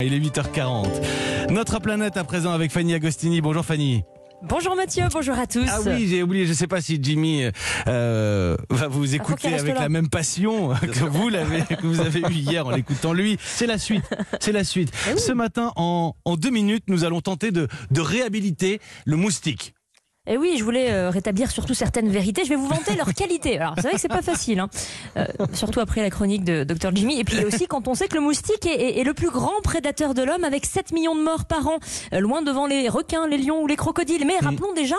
Il est 8h40. Notre planète à présent avec Fanny Agostini. Bonjour Fanny. Bonjour Mathieu, bonjour à tous. Ah oui, j'ai oublié, je ne sais pas si Jimmy euh, va vous écouter qu'il reste avec là. la même passion que vous l'avez, que vous avez eu hier en l'écoutant lui. C'est la suite, c'est la suite. Eh Ce matin, en, en deux minutes, nous allons tenter de, de réhabiliter le moustique. Et oui, je voulais euh, rétablir surtout certaines vérités. Je vais vous vanter leur qualité. Alors, c'est vrai que c'est pas facile, hein. Euh, surtout après la chronique de Dr Jimmy. Et puis aussi quand on sait que le moustique est, est- est le plus grand prédateur de l'homme, avec 7 millions de morts par an, euh, loin devant les requins, les lions ou les crocodiles. Mais rappelons déjà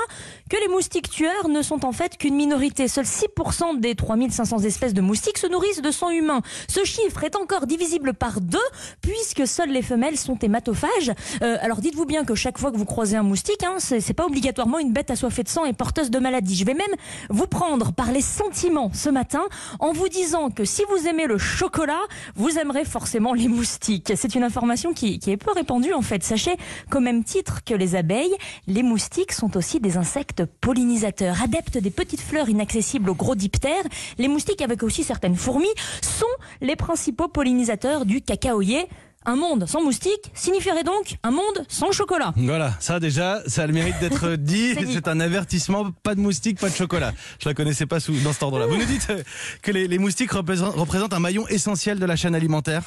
que les moustiques tueurs ne sont en fait qu'une minorité. Seuls 6% des 3500 espèces de moustiques se nourrissent de sang humain. Ce chiffre est encore divisible par deux, puisque seules les femelles sont hématophages. Euh, alors dites-vous bien que chaque fois que vous croisez un moustique, hein, c'est pas obligatoirement une bête assoiffée de sang et porteuse de maladies. Je vais même vous prendre par les sentiments ce matin en vous disant que si vous aimez le chocolat, vous aimerez forcément les moustiques. C'est une information qui, qui est peu répandue en fait. Sachez qu'au même titre que les abeilles, les moustiques sont aussi des insectes pollinisateurs, adeptes des petites fleurs inaccessibles aux gros diptères. Les moustiques, avec aussi certaines fourmis, sont les principaux pollinisateurs du cacaoyer. Un monde sans moustiques signifierait donc un monde sans chocolat. Voilà, ça déjà, ça a le mérite d'être dit. C'est un avertissement, pas de moustiques, pas de chocolat. Je la connaissais pas sous, dans cet ordre-là. Vous nous dites euh, que les, les moustiques représentent, représentent un maillon essentiel de la chaîne alimentaire.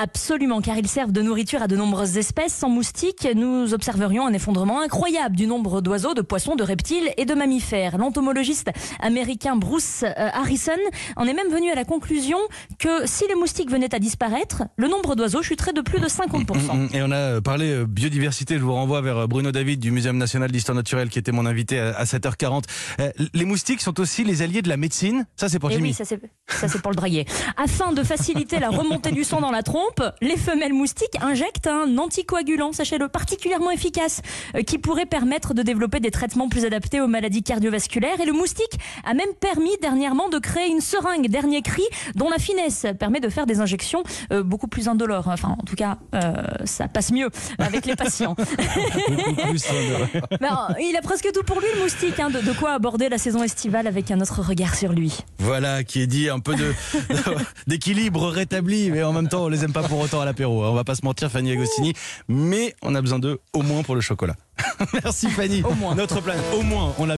Absolument, car ils servent de nourriture à de nombreuses espèces. Sans moustiques, nous observerions un effondrement incroyable du nombre d'oiseaux, de poissons, de reptiles et de mammifères. L'entomologiste américain Bruce euh, Harrison en est même venu à la conclusion que si les moustiques venaient à disparaître, le nombre d'oiseaux chuterait de plus de 50%. Et on a euh, parlé euh, biodiversité. Je vous renvoie vers euh, Bruno David du Muséum national d'histoire naturelle qui était mon invité à à 7h40. Euh, Les moustiques sont aussi les alliés de la médecine? Ça, c'est pour Et Jimmy. oui, ça c'est pour le draguer. Afin de faciliter la remontée du sang dans la trompe, les femelles moustiques injectent un anticoagulant, sachez-le, particulièrement efficace, qui pourrait permettre de développer des traitements plus adaptés aux maladies cardiovasculaires. Et le moustique a même permis dernièrement de créer une seringue dernier cri, dont la finesse permet de faire des injections beaucoup plus indolores. Enfin, en tout cas, euh, ça passe mieux avec les patients. Plus, Mais, euh, il a presque tout pour lui, le moustique, hein, de, de quoi aborder la saison estivale avec un autre regard sur lui. Voilà, qui est dit un peu de d'équilibre rétabli, mais en même temps, on les aime pas pour autant à l'apéro. hein. On va pas se mentir, Fanny Agostini, mais on a besoin d'eux au moins pour le chocolat. Merci Fanny. Au moins. Notre planète, au moins, on l'a